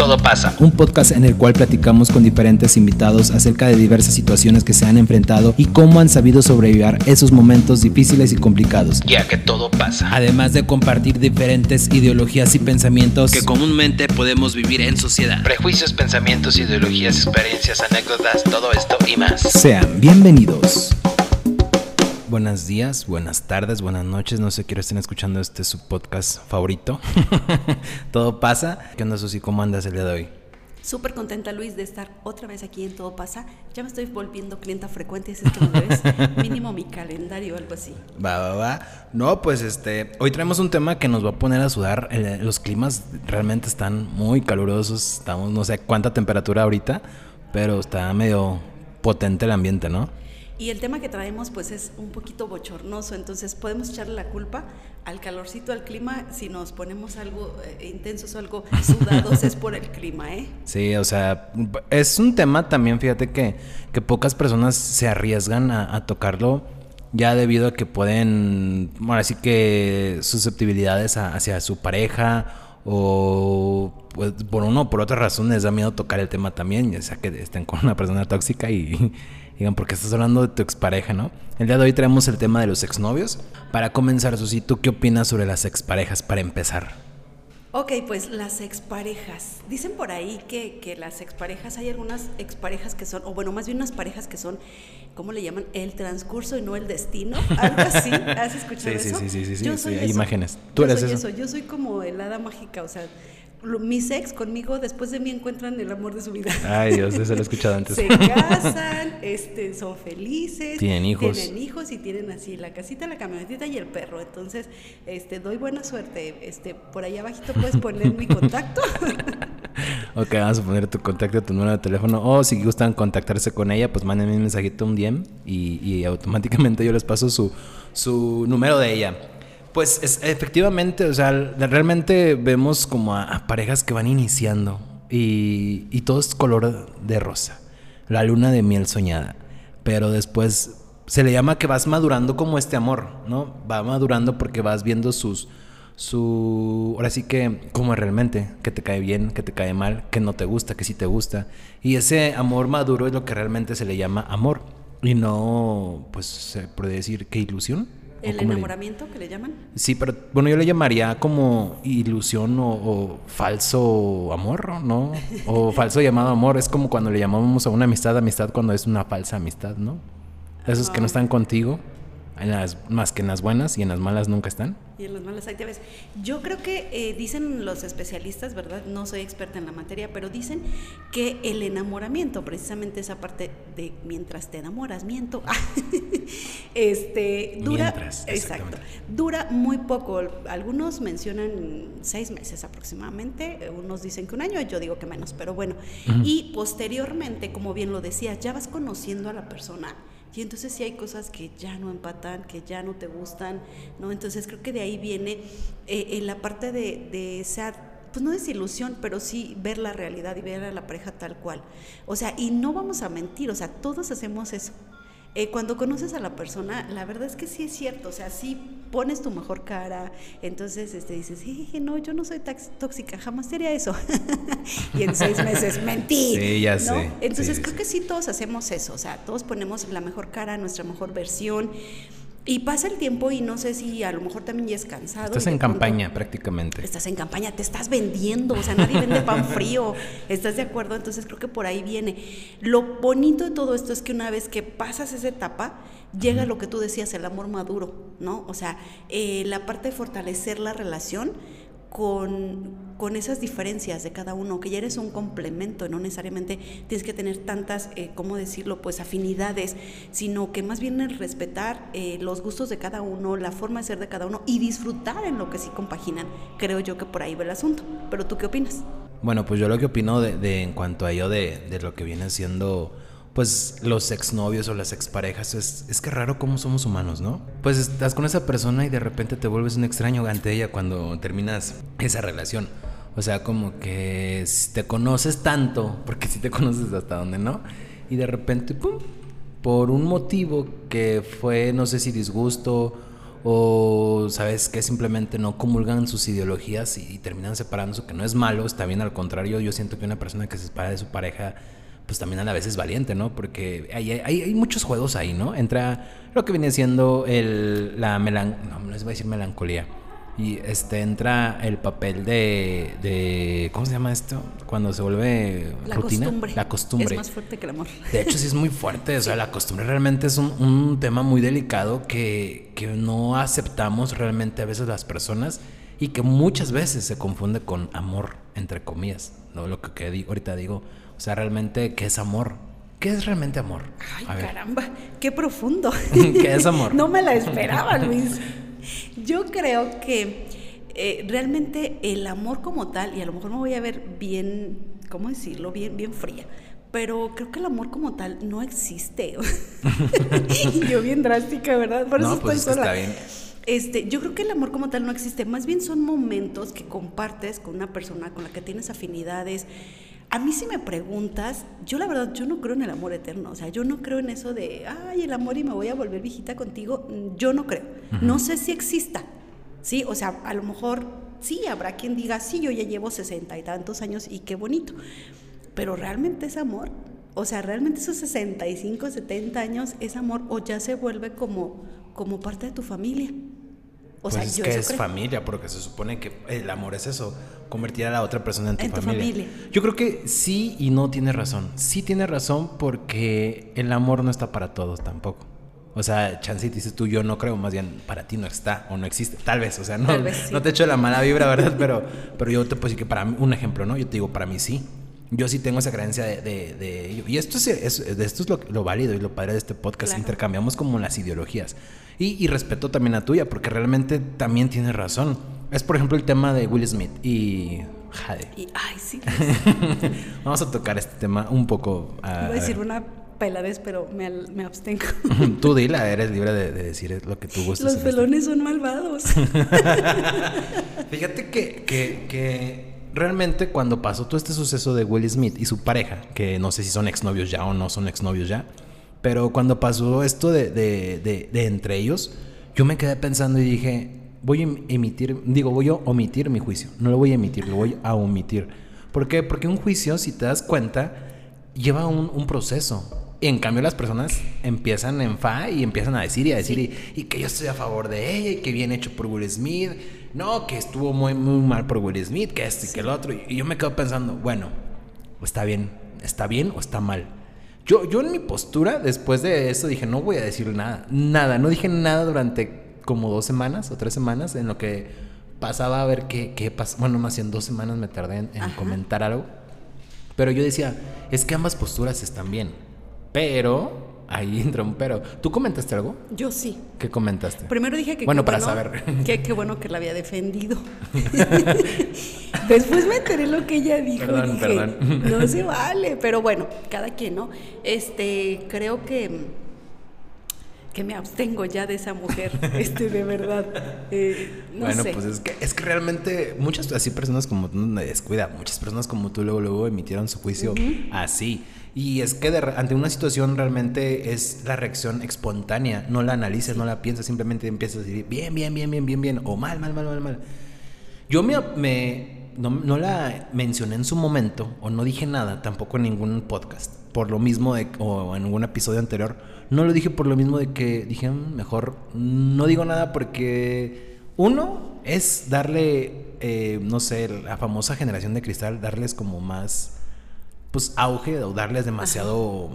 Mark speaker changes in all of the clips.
Speaker 1: todo pasa. Un podcast en el cual platicamos con diferentes invitados acerca de diversas situaciones que se han enfrentado y cómo han sabido sobrevivir esos momentos difíciles y complicados. Ya que todo pasa. Además de compartir diferentes ideologías y pensamientos que comúnmente podemos vivir en sociedad. Prejuicios, pensamientos, ideologías, experiencias, anécdotas, todo esto y más. Sean bienvenidos. Buenos días, buenas tardes, buenas noches. No sé, quiero estén escuchando este su podcast favorito. Todo pasa. ¿Qué onda, Susi? ¿Cómo andas el día de hoy?
Speaker 2: Súper contenta, Luis, de estar otra vez aquí en Todo Pasa. Ya me estoy volviendo clienta frecuente, si es que me ves mínimo mi calendario o algo así.
Speaker 1: Va, va, va. No, pues este, hoy traemos un tema que nos va a poner a sudar. los climas realmente están muy calurosos. Estamos, no sé cuánta temperatura ahorita, pero está medio potente el ambiente, ¿no?
Speaker 2: Y el tema que traemos pues es un poquito bochornoso, entonces podemos echarle la culpa al calorcito, al clima, si nos ponemos algo eh, intensos o algo sudados es por el clima, ¿eh?
Speaker 1: Sí, o sea, es un tema también, fíjate que, que pocas personas se arriesgan a, tocarlo ya debido a que pueden, bueno, así que susceptibilidades hacia su pareja o por uno o por otra razón les da miedo tocar el tema también, ya sea que estén con una persona tóxica y, digan, porque estás hablando de tu expareja, ¿no? El día de hoy traemos el tema de los exnovios. Para comenzar, Susi, ¿tú qué opinas sobre las exparejas para empezar?
Speaker 2: Ok, pues las exparejas. Dicen por ahí que, que, las exparejas, hay algunas exparejas que son, o bueno, más bien unas parejas que son, ¿cómo le llaman? El transcurso y no el destino. Algo así. ¿Has escuchado
Speaker 1: sí,
Speaker 2: eso?
Speaker 1: Sí, sí, sí, sí, sí, hay imágenes.
Speaker 2: Tú eres eso. Yo soy como el hada mágica, o sea, mis ex conmigo después de mí encuentran el amor de su vida.
Speaker 1: Ay, Dios, eso lo he escuchado antes.
Speaker 2: Se casan, este, son felices.
Speaker 1: Tienen hijos.
Speaker 2: Tienen hijos y tienen así la casita, la camionetita y el perro. Entonces, este, doy buena suerte. Este, por ahí abajito puedes poner mi contacto.
Speaker 1: ok, vamos a poner tu contacto, tu número de teléfono. O si gustan contactarse con ella, pues mándenme un mensajito, un DM y, y automáticamente yo les paso su, su número de ella. Pues es, efectivamente, o sea, realmente vemos como a, parejas que van iniciando y, y, todo es color de rosa, la luna de miel soñada, pero después se le llama que vas madurando como este amor, ¿no? Va madurando porque vas viendo sus, su, ahora sí que, como realmente, que te cae bien, que te cae mal, que no te gusta, que sí te gusta, y ese amor maduro es lo que realmente se le llama amor, y no, pues, se puede decir que ilusión.
Speaker 2: ¿El enamoramiento que le llaman?
Speaker 1: Sí, pero bueno, yo le llamaría como ilusión o, falso amor, ¿no? O falso llamado amor. Es como cuando le llamamos a una amistad amistad cuando es una falsa amistad, ¿no? Esos que no están contigo más que en las buenas y en las malas nunca están.
Speaker 2: Y en las malas hay ves. Yo creo que eh, dicen los especialistas, ¿verdad? No soy experta en la materia, pero dicen que el enamoramiento, precisamente esa parte de mientras te enamoras, miento, este, dura, exacto, dura muy poco. Algunos mencionan seis meses aproximadamente, unos dicen que un año, yo digo que menos, pero bueno. Y posteriormente, como bien lo decías, ya vas conociendo a la persona y entonces sí hay cosas que ya no empatan, que ya no te gustan, ¿no? Entonces creo que de ahí viene eh, en la parte de, de pues no desilusión, pero sí ver la realidad y ver a la pareja tal cual. O sea, y no vamos a mentir, o sea, todos hacemos eso. Eh, cuando conoces a la persona, la verdad es que sí es cierto, o sea, sí pones tu mejor cara, entonces este, dices, no, yo no soy tóxica, jamás sería eso. y en seis meses mentí.
Speaker 1: Sí, ya sé.
Speaker 2: Entonces creo que sí todos hacemos eso, o sea, todos ponemos la mejor cara, nuestra mejor versión. Y pasa el tiempo y no sé si a lo mejor también ya es cansado.
Speaker 1: Estás en campaña prácticamente.
Speaker 2: Estás en campaña, te estás vendiendo, o sea, nadie vende pan frío, ¿estás de acuerdo? Entonces creo que por ahí viene. Lo bonito de todo esto es que una vez que pasas esa etapa, llega lo que tú decías, el amor maduro, ¿no? O sea, eh, la parte de fortalecer la relación con, esas diferencias de cada uno, que ya eres un complemento, no necesariamente tienes que tener tantas, eh, ¿cómo decirlo?, pues afinidades, sino que más bien el respetar eh, los gustos de cada uno, la forma de ser de cada uno y disfrutar en lo que sí compaginan. Creo yo que por ahí va el asunto. Pero tú qué opinas?
Speaker 1: Bueno, pues yo lo que opino de, en cuanto a ello de, de lo que viene siendo pues los exnovios o las exparejas, es, es que raro cómo somos humanos, ¿no? Pues estás con esa persona y de repente te vuelves un extraño ante ella cuando terminas esa relación. O sea, como que te conoces tanto, porque si te conoces hasta donde no, y de repente, ¡pum! Por un motivo que fue, no sé si disgusto o sabes que simplemente no comulgan sus ideologías y, terminan separándose, que no es malo, está bien, al contrario, yo siento que una persona que se separa de su pareja, pues también a la vez es valiente, ¿no? Porque hay, hay, hay muchos juegos ahí, ¿no? Entra lo que viene siendo el, la melan... no, no les voy a decir melancolía y este entra el papel de, de ¿cómo se llama esto? Cuando se vuelve
Speaker 2: la
Speaker 1: rutina.
Speaker 2: Costumbre.
Speaker 1: La costumbre.
Speaker 2: Es más fuerte que el amor.
Speaker 1: De hecho, sí es muy fuerte. O sea, la costumbre realmente es un, un tema muy delicado que, que, no aceptamos realmente a veces las personas y que muchas veces se confunde con amor, entre comillas. ¿no? Lo que, que digo, ahorita digo. O sea, realmente, ¿qué es amor? ¿Qué es realmente amor?
Speaker 2: Ay, caramba, qué profundo.
Speaker 1: ¿Qué es amor?
Speaker 2: no me la esperaba, Luis. Yo creo que eh, realmente el amor como tal, y a lo mejor me voy a ver bien, ¿cómo decirlo? Bien, bien fría. Pero creo que el amor como tal no existe. yo bien drástica, ¿verdad? Por eso
Speaker 1: pues
Speaker 2: estoy sola.
Speaker 1: Está bien.
Speaker 2: Este, yo creo que el amor como tal no existe, más bien son momentos que compartes con una persona con la que tienes afinidades, a mí si me preguntas, yo la verdad, yo no creo en el amor eterno, o sea, yo no creo en eso de, ay, el amor y me voy a volver viejita contigo, yo no creo, no sé si exista, ¿sí? O sea, a lo mejor sí, habrá quien diga, sí, yo ya llevo sesenta y tantos años y qué bonito, pero realmente es amor, o sea, realmente esos 65, 70 años es amor o ya se vuelve como, como parte de tu familia.
Speaker 1: O pues sea, es que es familia, porque se supone que el amor es eso, convertir a la otra persona en tu, familia. Yo creo que sí y no tiene razón. Sí tiene razón porque el amor no está para todos tampoco. O sea, Chancey dices tú, yo no creo, más bien para ti no está o no existe. Tal vez, o sea, no, no te echo la mala vibra, ¿verdad? Pero, pero yo te puedo decir que para mí, un ejemplo, ¿no? Yo te digo, para mí sí. Yo sí tengo esa creencia de, de, ello. Y esto es, esto es lo, válido y lo padre de este podcast. Intercambiamos como las ideologías. Y, respeto también la tuya, porque realmente también tienes razón. Es, por ejemplo, el tema de Will Smith y Jade.
Speaker 2: Y, ay, sí.
Speaker 1: Vamos a tocar este tema un poco.
Speaker 2: Voy a decir una peladez, pero me, me abstengo.
Speaker 1: Tú dila, eres libre de, decir lo que tú gustes.
Speaker 2: Los pelones son malvados.
Speaker 1: Fíjate que, que, que, realmente cuando pasó todo este suceso de Will Smith y su pareja, que no sé si son exnovios ya o no son exnovios ya, pero cuando pasó esto de, de, de, entre ellos, yo me quedé pensando y dije, voy a em-, emitir, digo, voy a omitir mi juicio. No lo voy a emitir, lo voy a omitir. ¿Por qué? Porque un juicio, si te das cuenta, lleva un, un proceso. Y en cambio las personas empiezan en fa y empiezan a decir y a decir y, que yo estoy a favor de ella y que bien hecho por Will Smith. No, que estuvo muy, muy mal por Will Smith, que esto y que el otro. Y yo me quedo pensando, bueno, está bien, está bien o está mal. Yo, yo en mi postura, después de eso, dije, no voy a decir nada. Nada. No dije nada durante como dos semanas o tres semanas en lo que pasaba a ver qué, qué pasa. Bueno, más en dos semanas me tardé en, comentar algo. Pero yo decía, es que ambas posturas están bien. Pero Ahí entra un pero. ¿Tú comentaste algo?
Speaker 2: Yo sí.
Speaker 1: ¿Qué comentaste?
Speaker 2: Primero dije que.
Speaker 1: Bueno, para saber.
Speaker 2: Que qué bueno que la había defendido. Después me enteré lo que ella dijo. Perdón, dije, perdón. No se vale. Pero bueno, cada quien, ¿no? Este, creo que que me abstengo ya de esa mujer, este, de verdad. Eh,
Speaker 1: bueno, pues es que, es que realmente muchas así personas como tú, me descuida, muchas personas como tú luego, luego emitieron su juicio así. Y es que ante una situación realmente es la reacción espontánea, no la analices, no la piensas, simplemente empiezas a decir bien, bien, bien, bien, bien, bien, o mal, mal, mal, mal, mal. Yo me no, no, la mencioné en su momento, o no dije nada, tampoco en ningún podcast, por lo mismo de, o en ningún episodio anterior no lo dije por lo mismo de que dije, mm, mejor no digo nada porque uno es darle, eh, no sé, la famosa generación de cristal, darles como más, pues, auge o darles demasiado,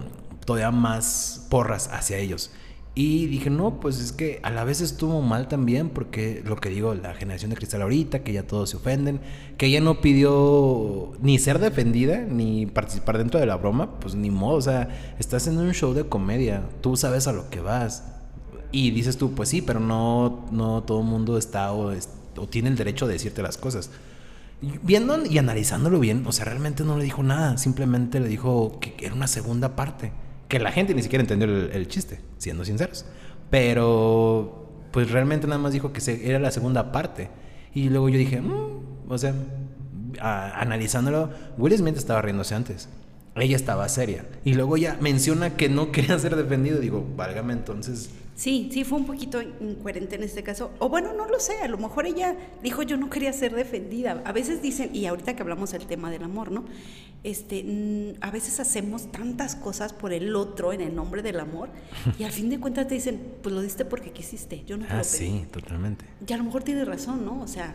Speaker 1: todavía más porras hacia ellos. Y dije, no, pues es que a la vez estuvo mal también, porque lo que digo, la generación de cristal ahorita, que ya todos se ofenden, que ella no pidió ni ser defendida, ni participar dentro de la broma, pues ni modo, o sea, estás en un show de comedia, tú sabes a lo que vas. Y dices tú, pues sí, pero no, no todo el mundo está o, o tiene el derecho de decirte las cosas. Viendo y analizándolo bien, o sea, realmente no le dijo nada, simplemente le dijo que era una segunda parte que la gente ni siquiera entendió el, chiste, siendo sinceros. Pero, pues realmente nada más dijo que se, era la segunda parte. Y luego yo dije, mm", o sea, analizándolo, Will Smith estaba riéndose antes. Ella estaba seria. Y luego ya menciona que no quería ser defendido. Digo, válgame, entonces,
Speaker 2: Sí, sí, fue un poquito incoherente en este caso. O bueno, no lo sé, a lo mejor ella dijo yo no quería ser defendida. A veces dicen, y ahorita que hablamos del tema del amor, ¿no? Este, a veces hacemos tantas cosas por el otro en el nombre del amor y al fin de cuentas te dicen, pues lo diste porque quisiste, yo no te
Speaker 1: ah, sí, totalmente.
Speaker 2: Y a lo mejor tienes razón, ¿no? O sea,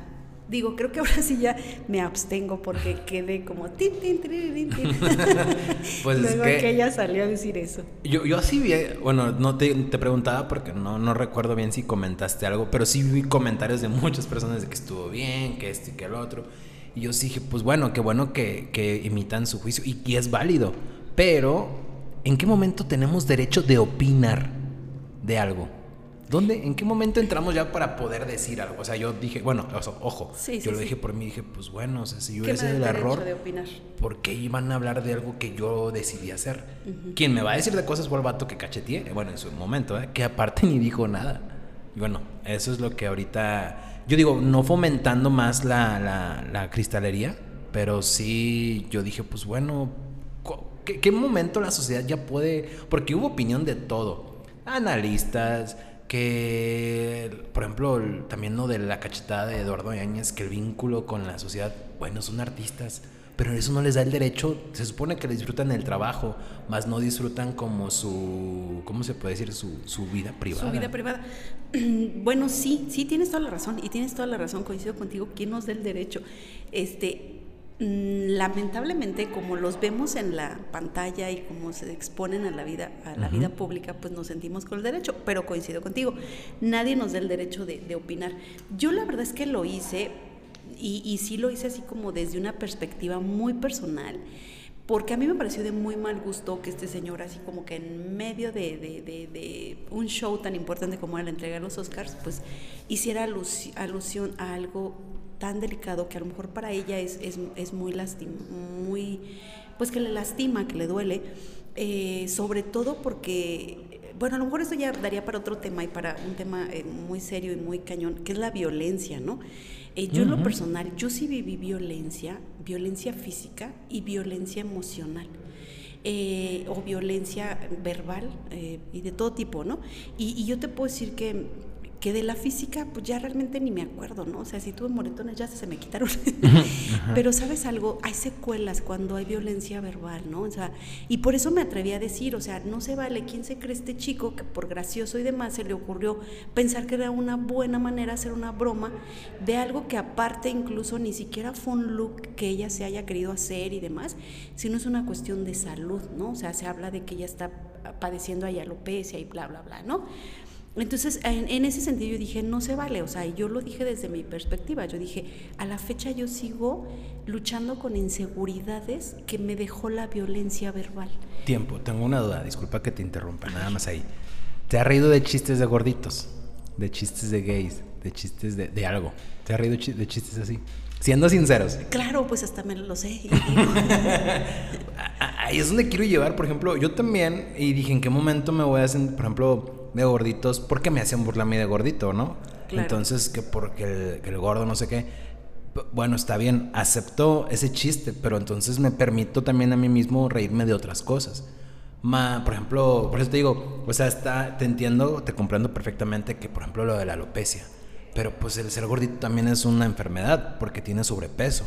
Speaker 2: Digo, creo que ahora sí ya me abstengo porque quedé como tin, tin, tin, tin, pues Luego es que, ella salió a decir eso.
Speaker 1: Yo, yo así vi, bueno, no te, te, preguntaba porque no, no recuerdo bien si comentaste algo, pero sí vi comentarios de muchas personas de que estuvo bien, que esto y que el otro. Y yo sí dije, pues bueno, qué bueno que, que imitan su juicio y, y es válido. Pero, ¿en qué momento tenemos derecho de opinar de algo? ¿Dónde, en qué momento entramos ya para poder decir algo? O sea, yo dije, bueno, ojo, yo lo dije por mí, dije, pues bueno, o sea, si yo hubiese el error, ¿por qué iban a hablar de algo que yo decidí hacer? ¿Quién me va a decir de cosas fue el vato que cacheteé? Bueno, en su momento, ¿eh? que aparte ni dijo nada. Y bueno, eso es lo que ahorita, yo digo, no fomentando más la, la, la cristalería, pero sí, yo dije, pues bueno, ¿qué, ¿qué momento la sociedad ya puede? Porque hubo opinión de todo. Analistas, que, por ejemplo, también lo de la cachetada de Eduardo Yáñez, que el vínculo con la sociedad, bueno, son artistas, pero eso no les da el derecho, se supone que disfrutan el trabajo, más no disfrutan como su, ¿cómo se puede decir? Su, su vida privada.
Speaker 2: Su vida privada. Bueno, sí, sí, tienes toda la razón, y tienes toda la razón, coincido contigo, ¿quién nos da el derecho? Este, lamentablemente como los vemos en la pantalla y como se exponen a la vida a la vida pública pues nos sentimos con el derecho pero coincido contigo nadie nos da el derecho de, opinar. Yo la verdad es que lo hice y, y, sí lo hice así como desde una perspectiva muy personal porque a mí me pareció de muy mal gusto que este señor, así como que en medio de, de, de, un show tan importante como era la entrega de los Oscars, pues hiciera alusión a algo tan delicado que a lo mejor para ella es, es, muy lastima, muy, pues que le lastima, que le duele, eh, sobre todo porque, bueno, a lo mejor eso ya daría para otro tema y para un tema eh, muy serio y muy cañón, que es la violencia, ¿no? Eh, yo en lo personal, yo sí viví violencia, violencia física y violencia emocional. o violencia verbal y de todo tipo, ¿no? Y, y yo te puedo decir que que de la física, pues ya realmente ni me acuerdo, ¿no? O sea, si tuve moretones ya se me quitaron. Pero sabes algo, hay secuelas cuando hay violencia verbal, ¿no? O sea, y por eso me atreví a decir, o sea, no se vale, ¿quién se cree este chico que por gracioso y demás se le ocurrió pensar que era una buena manera hacer una broma de algo que aparte incluso ni siquiera fue un look que ella se haya querido hacer y demás, sino es una cuestión de salud, ¿no? O sea, se habla de que ella está padeciendo alopecia y bla, bla, bla, ¿no? Entonces, en, ese sentido yo dije, no se vale, o sea, yo lo dije desde mi perspectiva, yo dije, a la fecha yo sigo luchando con inseguridades que me dejó la violencia verbal.
Speaker 1: Tiempo, tengo una duda, disculpa que te interrumpa, nada más ahí. ¿Te has reído de chistes de gorditos? De chistes de gays, de chistes de, de algo. ¿Te has reído de chistes así? Siendo sinceros.
Speaker 2: Claro, pues hasta me lo sé.
Speaker 1: Ahí es donde quiero llevar, por ejemplo, yo también, y dije, ¿en qué momento me voy a hacer, por ejemplo, de gorditos, porque me hacían burla a mí de gordito, ¿no? Entonces, que porque el, gordo no sé qué. Bueno, está bien, acepto ese chiste, pero entonces me permito también a mí mismo reírme de otras cosas. Ma, por ejemplo, por eso te digo, o sea, está, te entiendo, te comprendo perfectamente que, por ejemplo, lo de la alopecia. Pero pues el ser gordito también es una enfermedad porque tiene sobrepeso.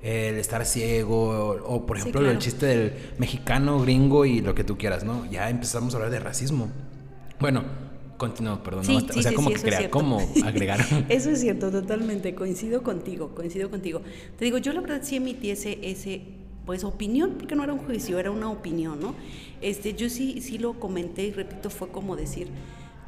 Speaker 1: El estar ciego, o, por ejemplo el chiste del mexicano, gringo y lo que tú quieras, ¿no? Ya empezamos a hablar de racismo. Bueno, continúo, perdón. o sea, como que crea, como agregar.
Speaker 2: eso es cierto, totalmente. Coincido contigo, coincido contigo. Te digo, yo la verdad sí emití ese, ese pues opinión, porque no era un juicio, era una opinión, ¿no? Este, yo sí, sí lo comenté y repito, fue como decir,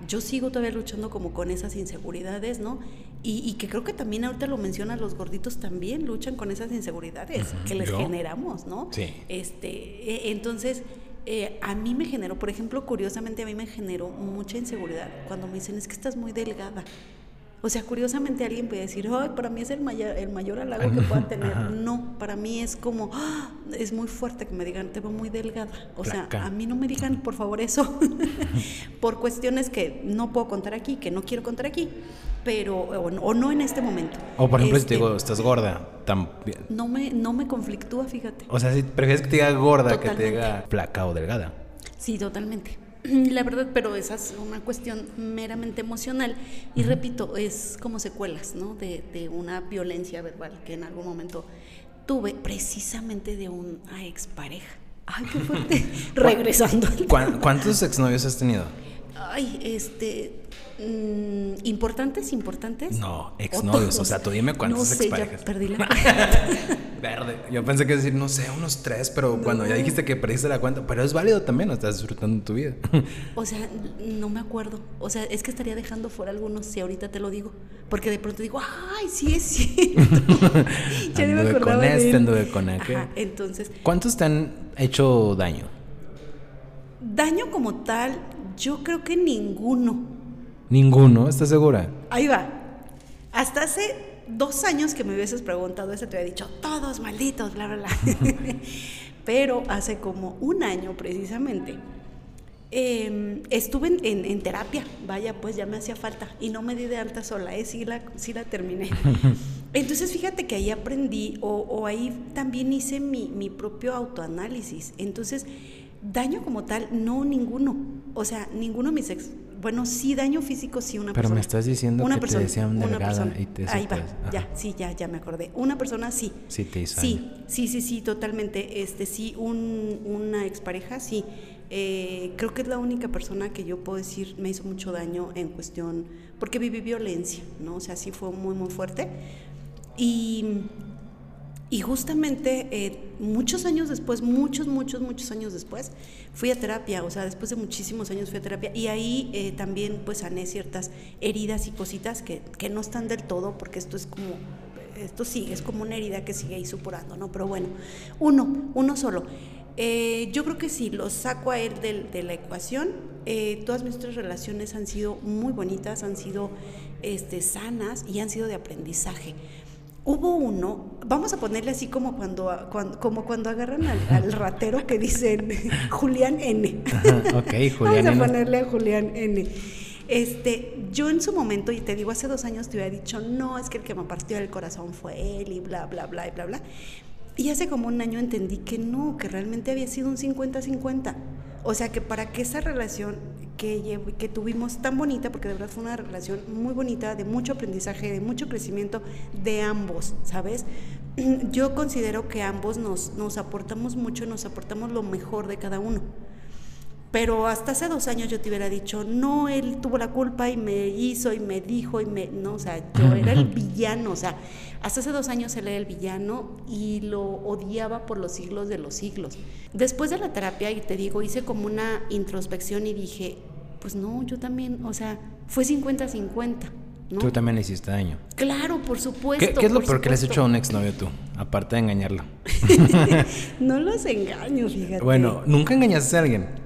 Speaker 2: yo sigo todavía luchando como con esas inseguridades, ¿no? Y, que creo que también ahorita lo mencionan los gorditos también luchan con esas inseguridades que les generamos, ¿no?
Speaker 1: Sí.
Speaker 2: Este, e, entonces, eh, a mí me generó, por ejemplo, curiosamente a mí me generó mucha inseguridad cuando me dicen es que estás muy delgada. O sea, curiosamente alguien puede decir, ay, para mí es el mayor, el mayor halago que pueda tener. No, para mí es como, ¡ah! es muy fuerte que me digan, te veo muy delgada. O sea, a mí no me digan, por favor, eso, por cuestiones que no puedo contar aquí, que no quiero contar aquí, pero, o, no en este momento.
Speaker 1: O por ejemplo, si te este, digo, estás gorda, también.
Speaker 2: No me, no me conflictúa, fíjate.
Speaker 1: O sea, si prefieres que te diga gorda que te diga flaca o delgada.
Speaker 2: Sí, totalmente. La verdad, pero esa es una cuestión meramente emocional. Y repito, es como secuelas, ¿no? De, de, una violencia verbal que en algún momento tuve precisamente de una expareja. Ay, qué fuerte. Regresando.
Speaker 1: ¿Cuántos exnovios has tenido?
Speaker 2: Ay, este. Mm, ¿Importantes? ¿Importantes?
Speaker 1: No, exnovios. O sea, tú dime cuántos no sé, exparejas.
Speaker 2: Ya perdí la
Speaker 1: Verde. Yo pensé que decir, no sé, unos tres, pero cuando ya dijiste que perdiste la cuenta, pero es válido también, no estás disfrutando tu vida.
Speaker 2: o sea, no me acuerdo. O sea, es que estaría dejando fuera algunos si ahorita te lo digo. Porque de pronto digo, ay, sí es cierto.
Speaker 1: ya no me acordaba con este, anduve con aquel.
Speaker 2: entonces.
Speaker 1: ¿Cuántos te han hecho daño?
Speaker 2: Daño como tal, yo creo que ninguno.
Speaker 1: ¿Ninguno? ¿Estás segura?
Speaker 2: Ahí va. Hasta hace dos años que me hubieses preguntado eso, te había dicho, todos malditos, bla, bla, bla. Pero hace como un año precisamente, em, estuve en, terapia, vaya, pues ya me hacía falta y no me di de alta sola, ¿eh? sí, la, sí la terminé. Entonces fíjate que ahí aprendí o, ahí también hice mi, mi propio autoanálisis. Entonces, daño como tal, no ninguno. O sea, ninguno de mis ex. Bueno, sí, daño físico, sí, una
Speaker 1: Pero
Speaker 2: persona.
Speaker 1: me estás diciendo
Speaker 2: una
Speaker 1: que
Speaker 2: persona,
Speaker 1: te decían delgada y te
Speaker 2: Ahí va, ya, sí, ya, ya me acordé. Una persona, sí.
Speaker 1: Sí, te hizo
Speaker 2: Sí, sí, sí, sí, totalmente. Este, sí, un, una expareja, sí. Eh, creo que es la única persona que yo puedo decir me hizo mucho daño en cuestión, porque viví violencia, ¿no? O sea, sí fue muy, muy fuerte. Y y justamente eh, muchos años después, muchos, muchos, muchos años después, fui a terapia, o sea, después de muchísimos años fui a terapia y ahí eh, también pues sané ciertas heridas y cositas que, que, no están del todo, porque esto es como, esto sí, es como una herida que sigue ahí supurando, ¿no? Pero bueno, uno, uno solo. Eh, yo creo que sí, lo saco a él de, de la ecuación. todas nuestras relaciones han sido muy bonitas, han sido este, sanas y han sido de aprendizaje hubo uno, vamos a ponerle así como cuando, como cuando agarran al, ratero que dicen Julián N.
Speaker 1: ok, Julián
Speaker 2: Vamos a ponerle a Julián N. Este, yo en su momento, y te digo, hace dos años te había dicho, no, es que el que me partió el corazón fue él y bla, bla, bla, y bla, bla. Y hace como un año entendí que no, que realmente había sido un 50-50. O sea que para que esa relación que, que tuvimos tan bonita, porque de verdad fue una relación muy bonita, de mucho aprendizaje, de mucho crecimiento de ambos, ¿sabes? Yo considero que ambos nos, nos aportamos mucho, nos aportamos lo mejor de cada uno. Pero hasta hace dos años yo te hubiera dicho, no, él tuvo la culpa y me hizo y me dijo y me... No, o sea, yo era el villano, o sea, hasta hace dos años él era el villano y lo odiaba por los siglos de los siglos. Después de la terapia, y te digo, hice como una introspección y dije, pues no, yo también, o sea, fue 50-50. ¿no?
Speaker 1: Tú también le hiciste daño.
Speaker 2: Claro, por supuesto.
Speaker 1: ¿Qué, es lo peor que le has hecho a un exnovio tú? Aparte de engañarlo.
Speaker 2: no los engaño, fíjate.
Speaker 1: Bueno, ¿nunca engañaste a alguien?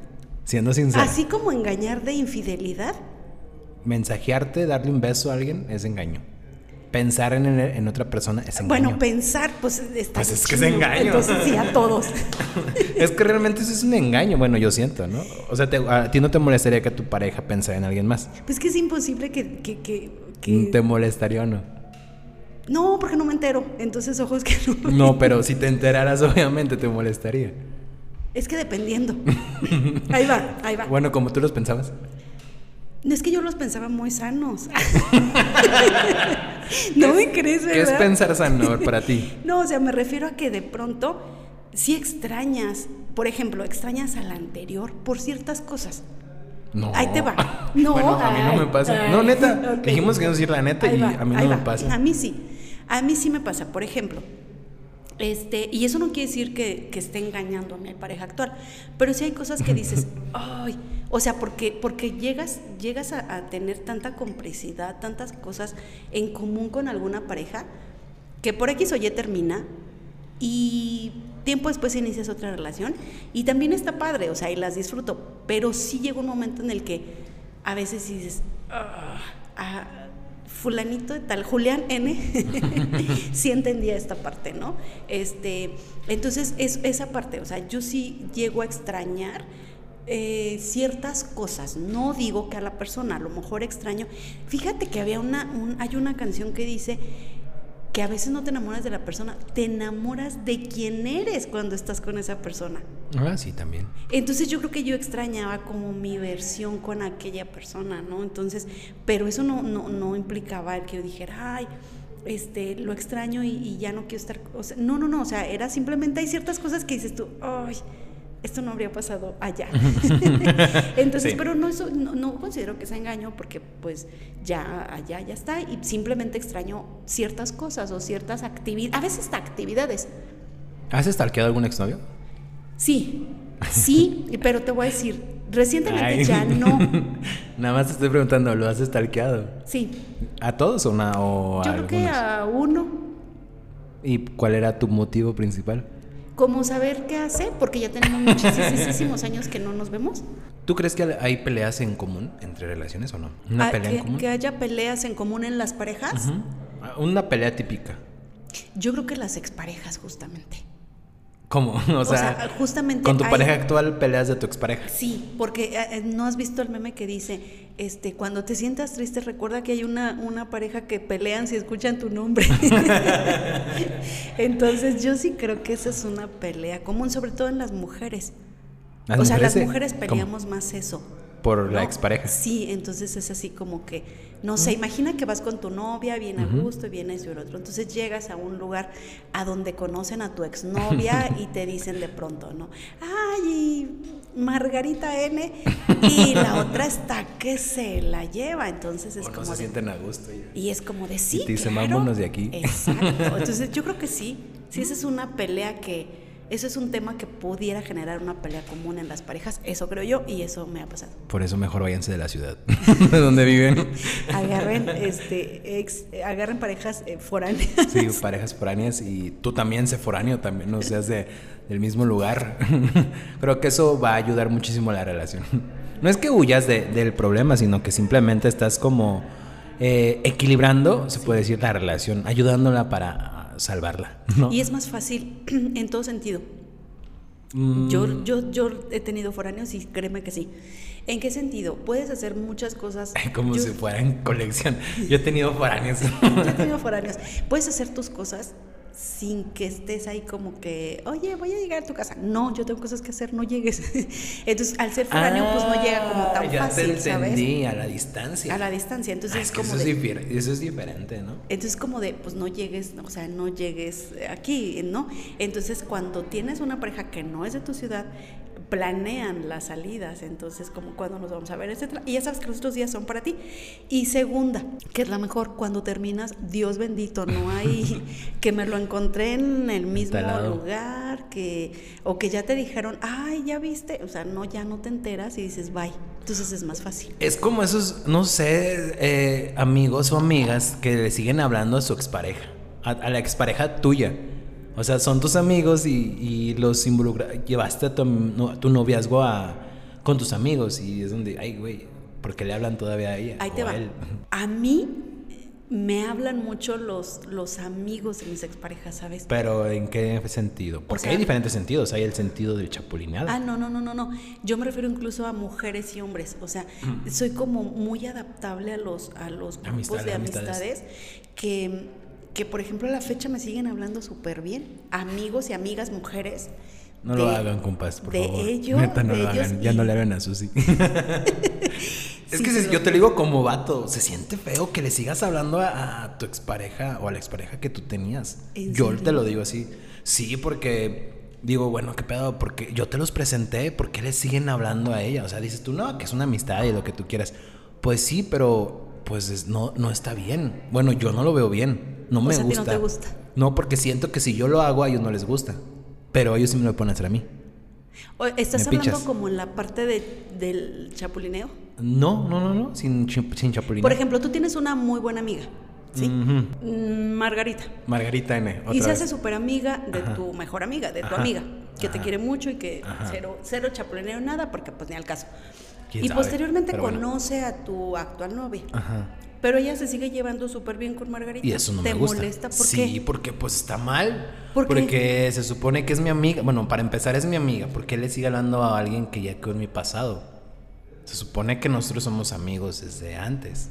Speaker 1: Siendo sincero.
Speaker 2: Así como engañar de infidelidad.
Speaker 1: Mensajearte, darle un beso a alguien es engaño. Pensar en, otra persona es engaño.
Speaker 2: Bueno, pensar, pues está
Speaker 1: Pues es que es engaño.
Speaker 2: Entonces sí, a todos.
Speaker 1: es que realmente eso es un engaño, bueno, yo siento, ¿no? O sea, a ti no te molestaría que tu pareja pensara en alguien más.
Speaker 2: Pues que es imposible que, que, que,
Speaker 1: ¿Te molestaría o no?
Speaker 2: No, porque no me entero. Entonces, ojos que no.
Speaker 1: No, pero si te enteraras, obviamente te molestaría.
Speaker 2: Es que dependiendo. ahí va, ahí va.
Speaker 1: Bueno, como tú los pensabas.
Speaker 2: No es que yo los pensaba muy sanos. no me crees, ¿verdad?
Speaker 1: ¿Qué es pensar sano para ti?
Speaker 2: No, o sea, me refiero a que de pronto si extrañas, por ejemplo, extrañas al anterior por ciertas cosas.
Speaker 1: No.
Speaker 2: Ahí te va. No,
Speaker 1: bueno, a mí no me pasa. no, neta. Dijimos que no decir la neta y a mí no me pasa.
Speaker 2: A mí sí. A mí sí me pasa. Por ejemplo, este, y eso no quiere decir que, esté engañando a mi pareja actual, pero sí hay cosas que dices, ay, o sea, porque, porque llegas, llegas a, tener tanta complicidad, tantas cosas en común con alguna pareja, que por X o Y termina y tiempo después inicias otra relación y también está padre, o sea, y las disfruto, pero sí llega un momento en el que a veces dices, ah, ah fulanito de tal, Julián N, sí entendía esta parte, ¿no? Este, entonces, es, esa parte, o sea, yo sí llego a extrañar eh, ciertas cosas, no digo que a la persona, a lo mejor extraño. Fíjate que había una, hay una canción que dice que a veces no te enamoras de la persona, te enamoras de quién eres cuando estás con esa persona.
Speaker 1: Ah, sí, también.
Speaker 2: Entonces yo creo que yo extrañaba como mi versión con aquella persona, ¿no? Entonces, pero eso no, no, no implicaba el que yo dijera, ay, este, lo extraño y, ya no quiero estar. O sea, no, no, no, o sea, era simplemente hay ciertas cosas que dices tú, ay, esto no habría pasado allá. Entonces, pero no, eso, no, considero que sea engaño porque pues ya allá ya está y simplemente extraño ciertas cosas o ciertas actividades, a veces hasta actividades.
Speaker 1: ¿Has estalqueado algún exnovio?
Speaker 2: Sí, sí, pero te voy a decir, recientemente ya no.
Speaker 1: Nada más te estoy preguntando, ¿lo has estalqueado?
Speaker 2: Sí.
Speaker 1: ¿A todos o, una, o
Speaker 2: Yo creo que a uno.
Speaker 1: ¿Y cuál era tu motivo principal?
Speaker 2: como saber qué hace, porque ya tenemos muchísimos años que no nos vemos.
Speaker 1: ¿Tú crees que hay peleas en común entre relaciones o no? ¿Una
Speaker 2: ah,
Speaker 1: pelea
Speaker 2: que,
Speaker 1: en común?
Speaker 2: Que haya peleas en común en las parejas.
Speaker 1: Una pelea típica.
Speaker 2: Yo creo que las exparejas, justamente.
Speaker 1: ¿Cómo? O sea, justamente. Con tu pareja actual peleas de tu expareja.
Speaker 2: Sí, porque eh, eh, no has visto el meme que dice, este, cuando te sientas triste, recuerda que hay una, una pareja que pelean si escuchan tu nombre. Entonces, yo sí creo que esa es una pelea común, sobre todo en las mujeres. o sea, las mujeres peleamos más eso.
Speaker 1: Por la expareja.
Speaker 2: Sí, entonces es así como que no sé, imagina que vas con tu novia, bien a gusto, y viene eso y otro. Entonces llegas a un lugar a donde conocen a tu exnovia y te dicen de pronto, ¿no? Ay, Margarita N. Y la otra está que se la lleva. Entonces es como.
Speaker 1: se sienten a gusto.
Speaker 2: Y es como de sí.
Speaker 1: Y te dicen, vámonos de aquí.
Speaker 2: Exacto. Entonces yo creo que sí. Sí, esa es una pelea que eso es un tema que pudiera generar una pelea común en las parejas, eso creo yo, y eso me ha pasado.
Speaker 1: Por eso mejor váyanse de la ciudad, de donde viven.
Speaker 2: agarren, este, ex, agarren parejas eh, foráneas.
Speaker 1: Sí, parejas foráneas, y tú también sé foráneo, también no seas de, del mismo lugar. creo que eso va a ayudar muchísimo a la relación. No es que huyas del problema, sino que simplemente estás como eh, equilibrando, se puede decir, la relación, ayudándola para salvarla. ¿no?
Speaker 2: Y es más fácil en todo sentido. Mm. Yo, yo, yo he tenido foráneos y créeme que sí. ¿En qué sentido? Puedes hacer muchas cosas.
Speaker 1: Como si fuera en colección. Yo he tenido foráneos.
Speaker 2: yo he tenido foráneos. Puedes hacer tus cosas sin que estés ahí como que, oye, voy a llegar a tu casa. No, yo tengo cosas que hacer, no llegues. Entonces, al ser foráneo, pues no llega como tan
Speaker 1: ah, ya
Speaker 2: fácil,
Speaker 1: te entendí, a la distancia.
Speaker 2: A la distancia, entonces
Speaker 1: ah, es, como eso, es eso es diferente, ¿no?
Speaker 2: Entonces, como de, pues no llegues, o sea, no llegues aquí, ¿no? Entonces, cuando tienes una pareja que no es de tu ciudad, planean las salidas, entonces como cuando nos vamos a ver, etcétera, y ya sabes que los otros días son para ti. Y segunda, que es la mejor, cuando terminas, Dios bendito, no hay que me lo encontré en el mismo lugar, que o que ya te dijeron, "Ay, ya viste", o sea, no ya no te enteras y dices, "Bye". Entonces es más fácil.
Speaker 1: Es como esos, no sé, eh, amigos o amigas que le siguen hablando a su expareja, a la expareja tuya o sea, son tus amigos y, los involucra. Llevaste a tu, noviazgo a, con tus amigos y es donde, ay, güey, ¿por qué le hablan todavía a ella?
Speaker 2: Ahí te va. A, mí me hablan mucho los, los amigos de mis exparejas, ¿sabes?
Speaker 1: Pero ¿en qué sentido? Porque hay diferentes sentidos. Hay el sentido del chapulineado.
Speaker 2: Ah, no, no, no, no, no. Yo me refiero incluso a mujeres y hombres. O sea, soy como muy adaptable a los, a los grupos de amistades que que por ejemplo a la fecha me siguen hablando súper bien, amigos y amigas mujeres.
Speaker 1: No lo hagan, compas, por
Speaker 2: de
Speaker 1: favor.
Speaker 2: Ellos,
Speaker 1: Neta, no lo hagan. Ya no le hagan a Susi. es que yo te digo como vato, se siente feo que le sigas hablando a, tu expareja o a la expareja que tú tenías. Yo te lo digo así. Sí, porque digo, bueno, qué pedo, porque yo te los presenté, ¿por qué le siguen hablando a ella? O sea, dices tú, no, que es una amistad y lo que tú quieras. Pues sí, pero pues no, no está bien. Bueno, yo no lo veo bien. No me gusta.
Speaker 2: no te gusta.
Speaker 1: No, porque siento que si yo lo hago a ellos no les gusta. Pero ellos sí me lo pueden hacer a mí.
Speaker 2: ¿Estás hablando como en la parte del chapulineo?
Speaker 1: No, no, no, no, sin, sin chapulineo.
Speaker 2: Por ejemplo, tú tienes una muy buena amiga, ¿sí? Mm, Margarita.
Speaker 1: Margarita N.
Speaker 2: y se hace súper amiga de tu mejor amiga, de tu amiga, que te quiere mucho y que cero, cero chapulineo, nada, porque pues ni al caso. Y posteriormente conoce a tu actual novia. Ajá. Pero ella se sigue llevando súper bien con Margarita.
Speaker 1: Y eso no
Speaker 2: ¿Te
Speaker 1: me gusta.
Speaker 2: molesta? ¿Por
Speaker 1: sí, porque pues está mal. porque se supone que es mi amiga. Bueno, para empezar es mi amiga. ¿Por qué le sigue hablando a alguien que ya quedó en mi pasado? Se supone que nosotros somos amigos desde antes.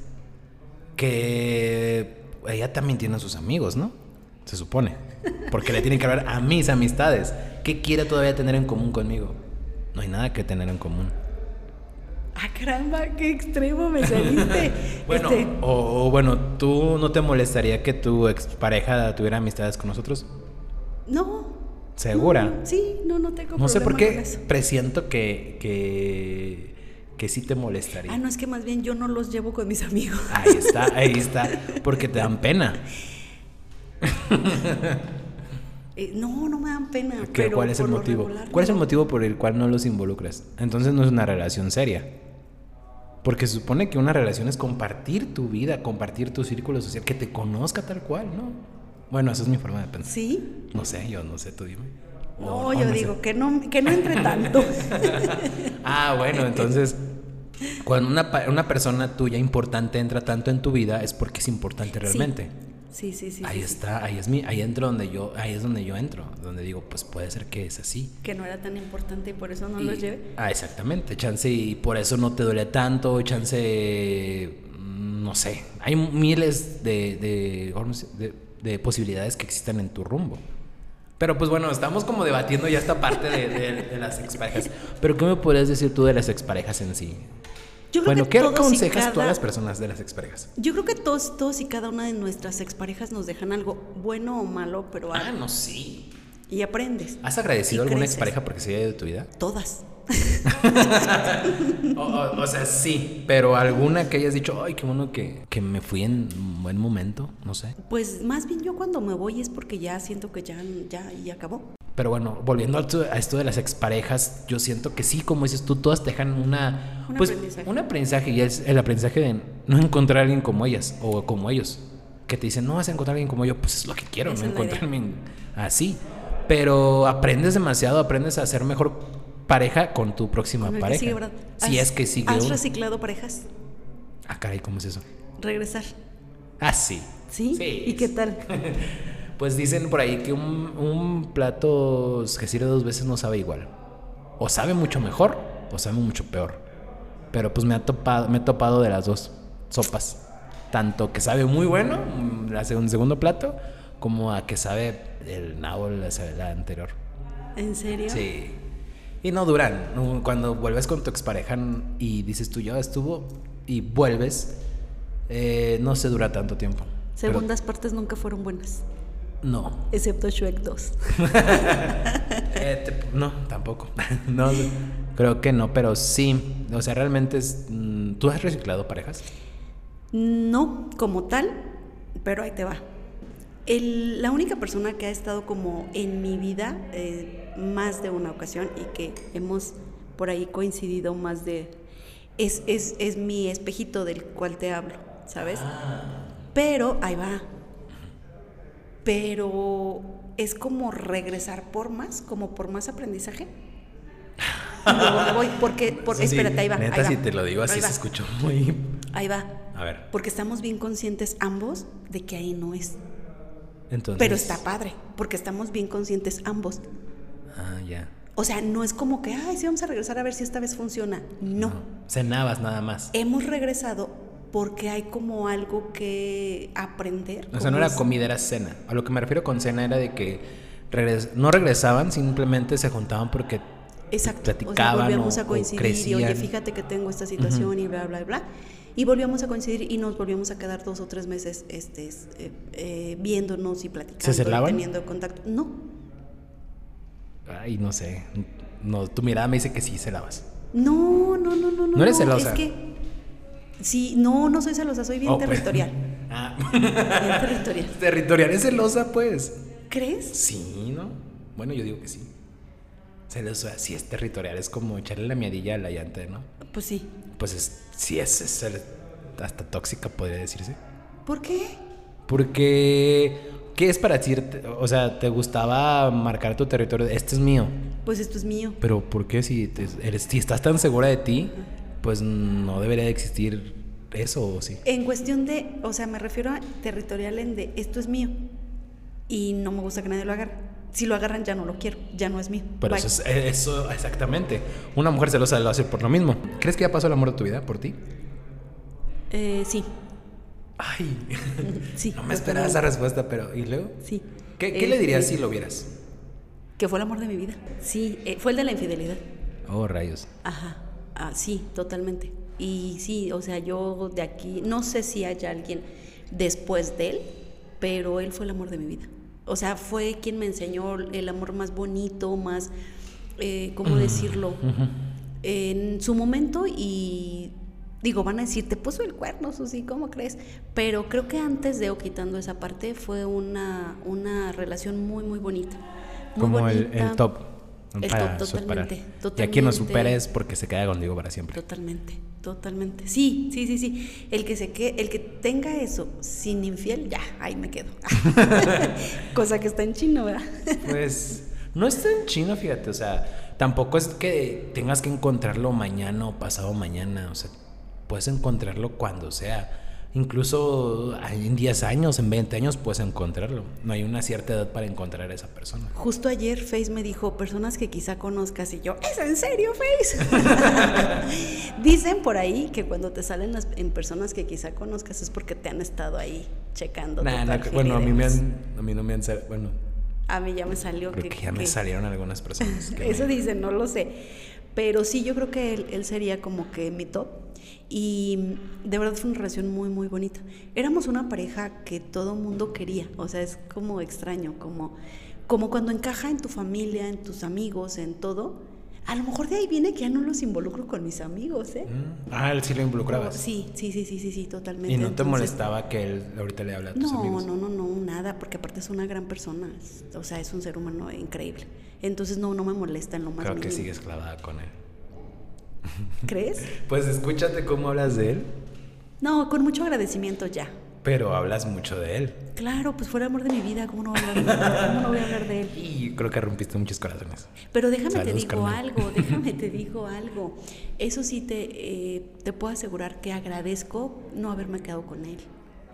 Speaker 1: Que ella también tiene sus amigos, ¿no? Se supone. Porque le tienen que hablar a mis amistades. ¿Qué quiere todavía tener en común conmigo? No hay nada que tener en común.
Speaker 2: Ah, caramba, qué extremo me saliste.
Speaker 1: bueno,
Speaker 2: Este,
Speaker 1: o, o bueno, ¿tú no te molestaría que tu expareja tuviera amistades con nosotros?
Speaker 2: no.
Speaker 1: ¿Segura?
Speaker 2: No, sí, no, no tengo
Speaker 1: No sé por qué presiento que, que, que sí te molestaría.
Speaker 2: Ah, no, es que más bien yo no los llevo con mis amigos.
Speaker 1: Ahí está, ahí está. Porque te dan pena.
Speaker 2: Eh, no, no me dan pena.
Speaker 1: ¿Qué-
Speaker 2: pero
Speaker 1: ¿Cuál es el motivo?
Speaker 2: regular,
Speaker 1: ¿Cuál es el motivo por el cual no los involucras? Entonces no es una relación seria. Porque se supone que una relación es compartir tu vida, compartir tu círculo social, que te conozca tal cual, ¿no? Bueno, esa es mi forma de pensar.
Speaker 2: ¿Sí?
Speaker 1: No sé, yo no sé, tú dime.
Speaker 2: No,
Speaker 1: o
Speaker 2: yo digo que no, que no entre tanto.
Speaker 1: Ah, bueno, entonces, cuando una, una persona tuya importante entra tanto en tu vida, es porque es importante realmente.
Speaker 2: Sí, sí, sí.
Speaker 1: ahí
Speaker 2: sí, sí.
Speaker 1: está, ahí es mi, ahí entro donde yo, ahí es donde yo entro, donde digo, pues puede ser que es así.
Speaker 2: Que no era tan importante y por eso no
Speaker 1: Y-
Speaker 2: los llevé.
Speaker 1: Ah, exactamente, chance y por eso no te duele tanto, chance, mm, no sé, hay miles de, de, de- de posibilidades que existen en tu rumbo. Pero pues bueno, estamos como debatiendo ya esta parte de, de- de las exparejas. Pero ¿qué me podrías decir tú de las exparejas en sí?
Speaker 2: Yo creo
Speaker 1: Bueno,
Speaker 2: que
Speaker 1: ¿qué
Speaker 2: todos y
Speaker 1: aconsejas tú a
Speaker 2: cada-
Speaker 1: las personas de las exparejas?
Speaker 2: Yo creo que todos, todos y cada una de nuestras exparejas nos dejan algo bueno o malo, pero
Speaker 1: Ah,
Speaker 2: algo.
Speaker 1: no, sí.
Speaker 2: y aprendes.
Speaker 1: ¿Has agradecido a
Speaker 2: Y
Speaker 1: alguna
Speaker 2: creces.
Speaker 1: expareja porque se haya ido de tu vida?
Speaker 2: Todas.
Speaker 1: O, o- o sea, sí, pero alguna que hayas dicho, ay, qué bueno que, que me fui en un buen momento, no sé.
Speaker 2: Pues más bien yo cuando me voy es porque ya siento que ya, ya, ya acabó.
Speaker 1: Pero bueno, volviendo a esto, de las exparejas, yo siento que sí, como dices tú, todas te dejan una,
Speaker 2: Un
Speaker 1: pues,
Speaker 2: aprendizaje.
Speaker 1: un aprendizaje y es el aprendizaje de no encontrar a alguien como ellas o como ellos. Que te dicen, no vas a encontrar a alguien como yo, pues es lo que quiero,
Speaker 2: Esa
Speaker 1: no encontrarme en- así. Pero aprendes demasiado, aprendes a ser mejor pareja con tu próxima
Speaker 2: Con
Speaker 1: pareja.
Speaker 2: sigue,
Speaker 1: si
Speaker 2: ¿Has-
Speaker 1: es que sigue
Speaker 2: ¿Has
Speaker 1: uno.
Speaker 2: reciclado parejas?
Speaker 1: Ah, caray, ¿cómo es eso?
Speaker 2: Regresar.
Speaker 1: Ah, sí.
Speaker 2: ¿Sí? ¿Y qué tal?
Speaker 1: Pues dicen por ahí que un, un plato que sirve dos veces no sabe igual. O sabe mucho mejor o sabe mucho peor. Pero pues me ha topado, me he topado de las dos sopas. Tanto que sabe muy bueno, mm, la seg- un segundo plato, como a que sabe el nabo la, la anterior.
Speaker 2: ¿En serio?
Speaker 1: Sí. Y no duran. Cuando vuelves con tu expareja y dices tú ya estuvo y vuelves, eh, no se dura tanto tiempo. Pero-
Speaker 2: Segundas partes nunca fueron buenas.
Speaker 1: No.
Speaker 2: Excepto Shrek 2.
Speaker 1: Eh, no, tampoco. no, creo que no, pero sí. O sea, realmente es. mm, ¿Tú has reciclado parejas?
Speaker 2: No como tal, pero ahí te va. El- la única persona que ha estado como en mi vida eh, más de una ocasión y que hemos por ahí coincidido más de... Es, es, es mi espejito del cual te hablo, ¿sabes? Pero ahí va. Pero es como regresar por más, como por más aprendizaje. Y luego me voy, porque, por,
Speaker 1: Eso sí,
Speaker 2: espérate, ahí va.
Speaker 1: Neta,
Speaker 2: ahí va.
Speaker 1: si te lo digo así, se escuchó muy.
Speaker 2: Ahí va.
Speaker 1: A ver.
Speaker 2: Porque estamos bien conscientes ambos de que ahí no es.
Speaker 1: Entonces.
Speaker 2: Pero está padre, porque estamos bien conscientes ambos.
Speaker 1: Ah, ya.
Speaker 2: O sea, no es como que, ay, sí, vamos a regresar a ver si esta vez funciona. No.
Speaker 1: Cenabas nada más.
Speaker 2: Hemos regresado porque hay como algo que aprender.
Speaker 1: O sea, no era comida, era cena. A lo que me refiero con cena era de que regres- no regresaban, simplemente se juntaban porque
Speaker 2: Exacto.
Speaker 1: platicaban
Speaker 2: o sea, volvíamos
Speaker 1: o-
Speaker 2: a coincidir y oye, fíjate que tengo esta situación y bla, bla, bla. Y volvíamos a coincidir y nos volvíamos a quedar dos o tres meses este, es- eh, eh, viéndonos y platicando.
Speaker 1: ¿Se
Speaker 2: teniendo contacto. No,
Speaker 1: Ay, no sé. No, tu mirada me dice que sí cenabas.
Speaker 2: No, no, no, no, no.
Speaker 1: ¿No eres celosa?
Speaker 2: Es que sí, no, no soy celosa, soy bien
Speaker 1: Oh, pues.
Speaker 2: territorial.
Speaker 1: Ah.
Speaker 2: Bien territorial.
Speaker 1: Territorial es celosa, pues.
Speaker 2: ¿Crees?
Speaker 1: Sí, ¿no? Bueno, yo digo que sí. Celosa, si es territorial, es como echarle la miadilla a la llanta, ¿no?
Speaker 2: Pues sí.
Speaker 1: Pues es, sí es, es hasta tóxica, podría decirse.
Speaker 2: ¿Por qué?
Speaker 1: Porque, ¿qué es para ti? O sea, ¿te gustaba marcar tu territorio? Este es mío.
Speaker 2: Pues esto es mío.
Speaker 1: Pero ¿por qué si, te- eres, si estás tan segura de ti, pues no debería de existir eso o sí?
Speaker 2: En cuestión de, o sea, me refiero a territorial en de esto es mío y no me gusta que nadie lo agarre. Si lo agarran ya no lo quiero, ya no es mío.
Speaker 1: Pero
Speaker 2: Bye.
Speaker 1: eso es eso, exactamente. Una mujer celosa lo hace por lo mismo. ¿Crees que ya pasó el amor de tu vida por ti?
Speaker 2: Eh, sí.
Speaker 1: Ay, sí, no me esperaba esa respuesta, pero ¿y luego?
Speaker 2: Sí.
Speaker 1: ¿Qué, qué le dirías si lo vieras?
Speaker 2: Que fue el amor de mi vida. Sí, eh, fue el de la infidelidad.
Speaker 1: Oh, rayos.
Speaker 2: Ajá, ah, sí, totalmente. Y sí, o sea, yo de aquí, no sé si haya alguien después de él, pero él fue el amor de mi vida. O sea, fue quien me enseñó el amor más bonito, más, eh, ¿cómo decirlo? En su momento y digo, van a decir, te puso el cuerno, Susi, ¿cómo crees? Pero creo que antes de o quitando esa parte fue una, una relación muy, muy bonita.
Speaker 1: Como El, top. Para totalmente, totalmente, Y aquí no supera es porque se queda contigo para siempre.
Speaker 2: Totalmente, totalmente. Sí, sí, sí, sí. El que se quede, el que tenga eso sin infiel, ya, ahí me quedo. Cosa que está en chino, ¿verdad?
Speaker 1: pues no está en chino, fíjate, o sea, tampoco es que tengas que encontrarlo mañana o pasado mañana, o sea, puedes encontrarlo cuando sea. Incluso en 10 años, en 20 años puedes encontrarlo. No hay una cierta edad para encontrar a esa persona.
Speaker 2: Justo ayer Face me dijo, personas que quizá conozcas y yo, ¿es en serio Face? Dicen por ahí que cuando te salen las, en personas que quizá conozcas es porque te han estado ahí checando.
Speaker 1: bueno, a mí, me han, a mí no me han... Bueno,
Speaker 2: a mí ya me salió
Speaker 1: que, ya me salieron algunas personas.
Speaker 2: Eso dicen, no lo sé. Pero sí, yo creo que él, él sería como que mi top y de verdad fue una relación muy, muy bonita. Éramos una pareja que todo mundo quería, o sea, es como extraño, como, como cuando encaja en tu familia, en tus amigos, en todo. A lo mejor de ahí viene que ya no los involucro con mis amigos, ¿eh?
Speaker 1: Mm. Ah, él sí lo involucraba.
Speaker 2: sí, sí, sí, sí, sí, sí, totalmente.
Speaker 1: ¿Y no te molestaba que él ahorita le habla a tus amigos?
Speaker 2: No, no, no, nada, porque aparte es una gran persona, o sea, es un ser humano increíble. Entonces no, no me molesta en lo más
Speaker 1: Creo que sigues clavada con él.
Speaker 2: ¿Crees?
Speaker 1: Pues escúchate cómo hablas de él.
Speaker 2: No, con mucho agradecimiento ya.
Speaker 1: Pero hablas mucho de él.
Speaker 2: Claro, pues fue el amor de mi vida, ¿cómo no voy a hablar de, él?
Speaker 1: Y creo que rompiste muchos corazones.
Speaker 2: Pero déjame te digo algo, déjame te digo algo. Eso sí te, eh, te puedo asegurar que agradezco no haberme quedado con él.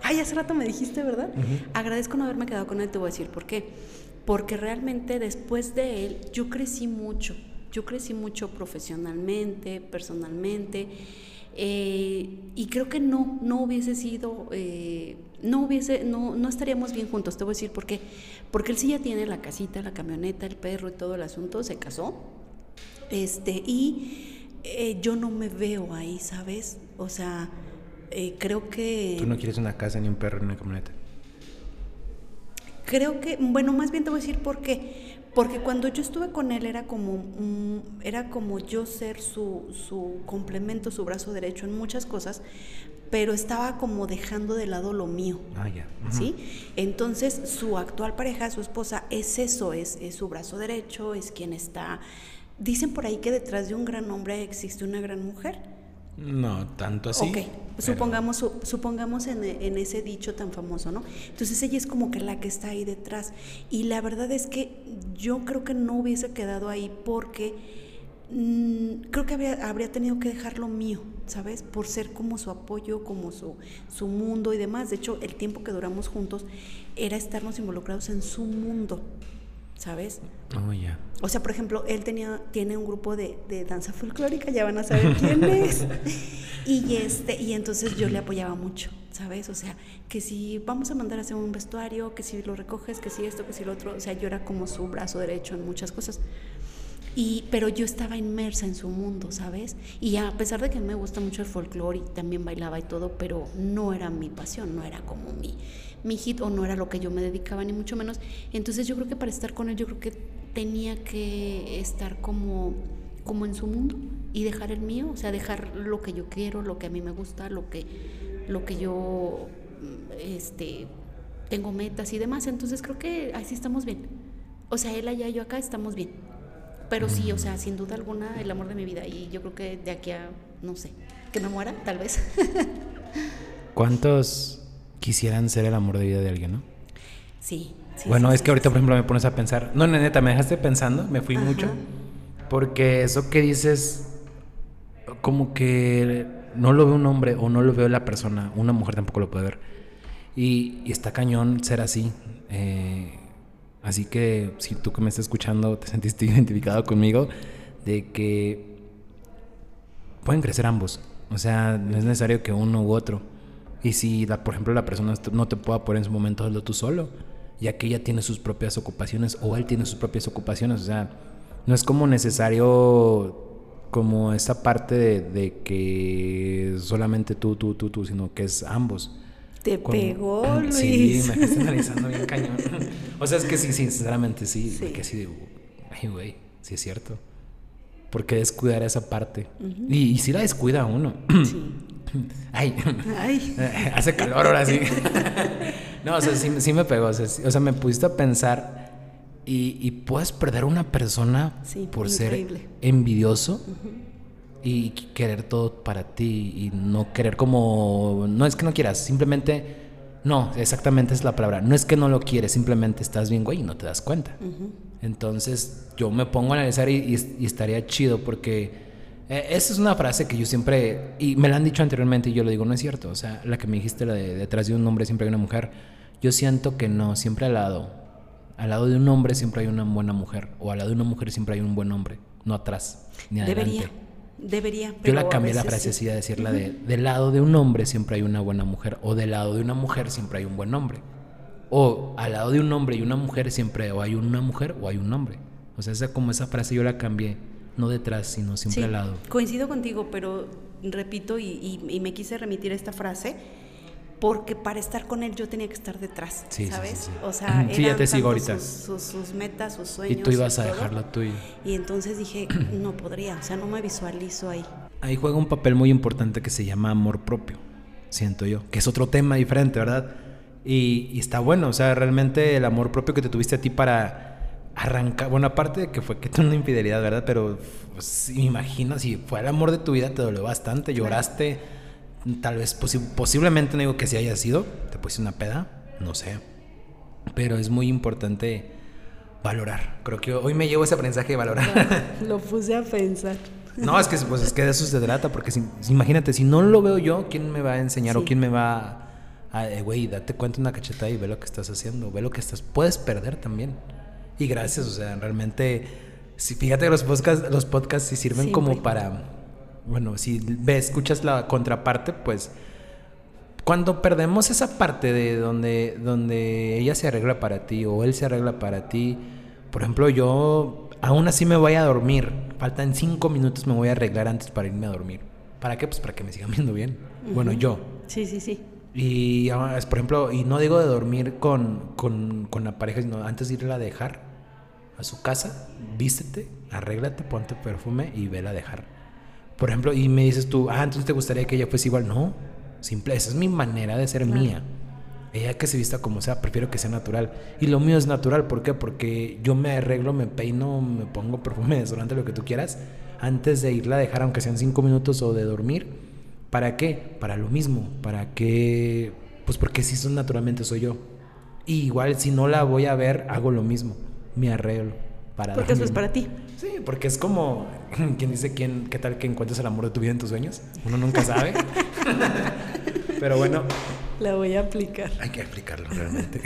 Speaker 2: Ay, hace rato me dijiste, ¿verdad? Agradezco no haberme quedado con él, te voy a decir por qué. Porque realmente después de él yo crecí mucho yo crecí mucho profesionalmente, personalmente, eh, y creo que no, no hubiese sido, eh, no hubiese, no, no estaríamos bien juntos, te voy a decir por qué. Porque él sí ya tiene la casita, la camioneta, el perro y todo el asunto, se casó, este, y eh, yo no me veo ahí, ¿sabes? O sea, creo que...
Speaker 1: ¿Tú no quieres una casa, ni un perro, ni una camioneta?
Speaker 2: Creo que, bueno, más bien te voy a decir por qué porque cuando yo estuve con él era como, era como yo ser su, su complemento, su brazo derecho en muchas cosas, pero estaba como dejando de lado lo mío.
Speaker 1: Ah, ya.
Speaker 2: ¿Sí? Entonces, su actual pareja, su esposa, es eso, es, es su brazo derecho, es quien está... Dicen por ahí que detrás de un gran hombre existe una gran mujer.
Speaker 1: No, tanto así.
Speaker 2: Ok, supongamos, supongamos en, en, ese dicho tan famoso, ¿no? Entonces ella es como que la que está ahí detrás. Y la verdad es que yo creo que no hubiese quedado ahí porque mm, creo que habría, habría tenido que dejar lo mío, ¿sabes? Por ser como su apoyo, como su, su mundo y demás. De hecho, el tiempo que duramos juntos era estarnos involucrados en su mundo. ¿Sabes?
Speaker 1: Oh, ya.
Speaker 2: O sea, por ejemplo, él tenía, tiene un grupo de, de, danza folclórica, ya van a saber quién es. y, este, y entonces yo le apoyaba mucho, ¿sabes? O sea, que si vamos a mandar a hacer un vestuario, que si lo recoges, que si esto, que si lo otro. O sea, yo era como su brazo derecho en muchas cosas. Y, pero yo estaba inmersa en su mundo, ¿sabes? Y a pesar de que me gusta mucho el folclore y también bailaba y todo, pero no era mi pasión, no era como mi, mi hit o no era lo que yo me dedicaba, ni mucho menos. Entonces yo creo que para estar con él yo creo que tenía que estar como, como en su mundo y dejar el mío, o sea, dejar lo que yo quiero, lo que a mí me gusta, lo que, lo que yo este, tengo metas y demás. Entonces creo que así estamos bien. O sea, él allá, yo acá estamos bien. Pero sí, o sea, sin duda alguna, el amor de mi vida. Y yo creo que de aquí a, no sé, que me muera, tal vez.
Speaker 1: ¿Cuántos quisieran ser el amor de vida de alguien, ¿no?
Speaker 2: Sí.
Speaker 1: bueno, es que ahorita, por ejemplo, me pones a pensar. No, neta, me dejaste pensando, me fui mucho. Porque eso que dices, como que no lo ve un hombre o no lo veo la persona, una mujer tampoco lo puede ver. Y, está cañón ser así. Eh, así que si tú que me estás escuchando te sentiste identificado conmigo, de que pueden crecer ambos. O sea, no es necesario que uno u otro Y si, la, por ejemplo, la persona no te puede poner en su momento, hazlo tú solo, ya que ella tiene sus propias ocupaciones o él tiene sus propias ocupaciones. O sea, no es como necesario como esa parte de, que solamente tú, tú, tú, tú, sino que es ambos.
Speaker 2: Te pegó, Luis.
Speaker 1: Sí, me estás analizando bien cañón. o sea, es que sí, sinceramente sí. sí. Que sí, ay, güey, sí es cierto. Porque descuidar esa parte. y, y si la descuida uno. Sí. Ay, Ay. hace calor ahora sí. no, o sea, sí, sí me pegó. O sea, o sea, me pusiste a pensar y, puedes perder a una persona por ser envidioso y querer todo para ti y no querer como... No es que no quieras, simplemente... No, exactamente es la palabra. No es que no lo quieres, simplemente estás bien, güey, y no te das cuenta. Entonces yo me pongo a analizar y, estaría chido porque eh, esa es una frase que yo siempre, y me la han dicho anteriormente y yo lo digo, no es cierto. O sea, la que me dijiste, la de detrás de un hombre siempre hay una mujer. Yo siento que no, siempre al lado al lado de un hombre siempre hay una buena mujer, o al lado de una mujer siempre hay un buen hombre, no atrás, ni adelante.
Speaker 2: Debería, debería.
Speaker 1: Yo la cambié la frase así, a decirla de, del lado de un hombre siempre hay una buena mujer, o del lado de una mujer siempre hay un buen hombre. O al lado de un hombre y una mujer siempre o hay una mujer o hay un hombre. O sea, esa, como esa frase yo la cambié, no detrás, sino siempre al lado.
Speaker 2: Coincido contigo, pero repito y, y me quise remitir a esta frase porque para estar con él yo tenía que estar detrás, ¿sabes?
Speaker 1: o sea, eran
Speaker 2: Sus, metas, sus sueños.
Speaker 1: Y tú ibas a dejarlo tuyo.
Speaker 2: Y entonces dije, no podría, o sea, no me visualizo ahí.
Speaker 1: Ahí juega un papel muy importante que se llama amor propio, siento yo, que es otro tema diferente, ¿verdad? Y, está bueno, o sea, realmente el amor propio que te tuviste a ti para arrancar, bueno, aparte de que fue que una infidelidad, ¿verdad? Pero pues, me imagino, si fue el amor de tu vida, te dolió bastante, lloraste Tal vez, posiblemente no digo que si haya sido, te puse una peda, no sé. Pero es muy importante valorar. Creo que hoy me llevo ese aprendizaje de valorar.
Speaker 2: lo puse a pensar.
Speaker 1: No, es que, pues, es que de eso se trata, porque imagínate, si no lo veo yo, ¿quién me va a enseñar o quién me va a, güey, date cuenta una cachetada y ve lo que estás haciendo, ve lo que estás, puedes perder también. Y gracias, o sea, realmente, si, fíjate que los podcasts, los podcasts sí sirven como para bueno, si ves, escuchas la contraparte, pues cuando perdemos esa parte de donde, donde ella se arregla para ti o él se arregla para ti, por ejemplo, yo aún así me voy a dormir, faltan cinco minutos, me voy a arreglar antes para irme a dormir. ¿Para qué? Pues para que me sigan viendo bien. Bueno, yo.
Speaker 2: Sí, sí, sí.
Speaker 1: Y, por ejemplo, y no digo de dormir con, con, con la pareja, sino antes de irla a dejar a su casa, vístete, arréglate, ponte perfume y vela a dejar. Por ejemplo, y me dices tú, ah, entonces te gustaría que ella fuese igual. No, simple, esa es mi manera de ser mía. Ella que se vista como sea, prefiero que sea natural. Y lo mío es natural, ¿por qué? Porque yo me arreglo, me peino, me pongo perfume, desodorante, lo que tú quieras, antes de irla a dejar, aunque sean cinco minutos o de dormir. ¿Para qué? Para lo mismo, para que, pues porque si son naturalmente soy yo. Y igual si no la voy a ver, hago lo mismo, me arreglo.
Speaker 2: Para porque eso es para ti.
Speaker 1: Sí, porque es como quien dice quién, qué tal que encuentres el amor de tu vida en tus sueños. Uno nunca sabe. Pero bueno.
Speaker 2: La voy a aplicar.
Speaker 1: Hay que aplicarlo realmente.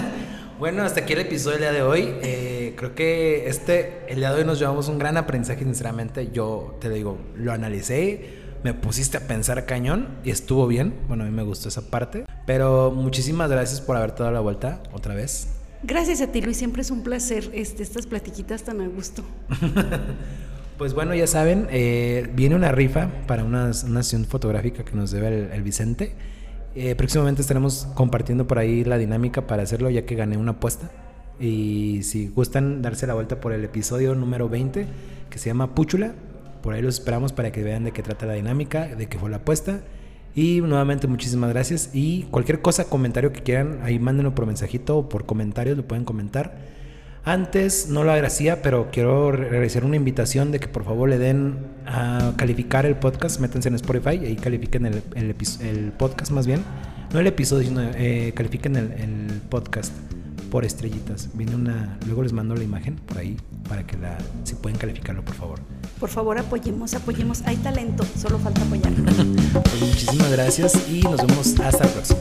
Speaker 1: bueno, hasta aquí el episodio del día de hoy. Eh, creo que este, el día de hoy nos llevamos un gran aprendizaje, sinceramente. Yo te digo, lo analicé, me pusiste a pensar cañón y estuvo bien. Bueno, a mí me gustó esa parte. Pero muchísimas gracias por haberte dado la vuelta otra vez.
Speaker 2: Gracias a ti, Luis. Siempre es un placer este, estas platiquitas tan a gusto.
Speaker 1: pues bueno, ya saben, eh, viene una rifa para una, sesión fotográfica que nos debe el, Vicente. Eh, próximamente estaremos compartiendo por ahí la dinámica para hacerlo, ya que gané una apuesta. Y si gustan darse la vuelta por el episodio número 20, que se llama Púchula, por ahí los esperamos para que vean de qué trata la dinámica, de qué fue la apuesta y nuevamente muchísimas gracias. Y cualquier cosa, comentario que quieran, ahí mándenlo por mensajito o por comentarios, lo pueden comentar. Antes no lo agradecía, pero quiero realizar una invitación de que por favor le den a calificar el podcast, métanse en Spotify ahí califiquen el, podcast más bien. No el episodio, sino eh, califiquen el, podcast por estrellitas. Viene una, luego les mando la imagen por ahí para que la, si pueden calificarlo por favor.
Speaker 2: Por favor, apoyemos, apoyemos. Hay talento, solo falta apoyar.
Speaker 1: Pues muchísimas gracias y nos vemos hasta la próxima.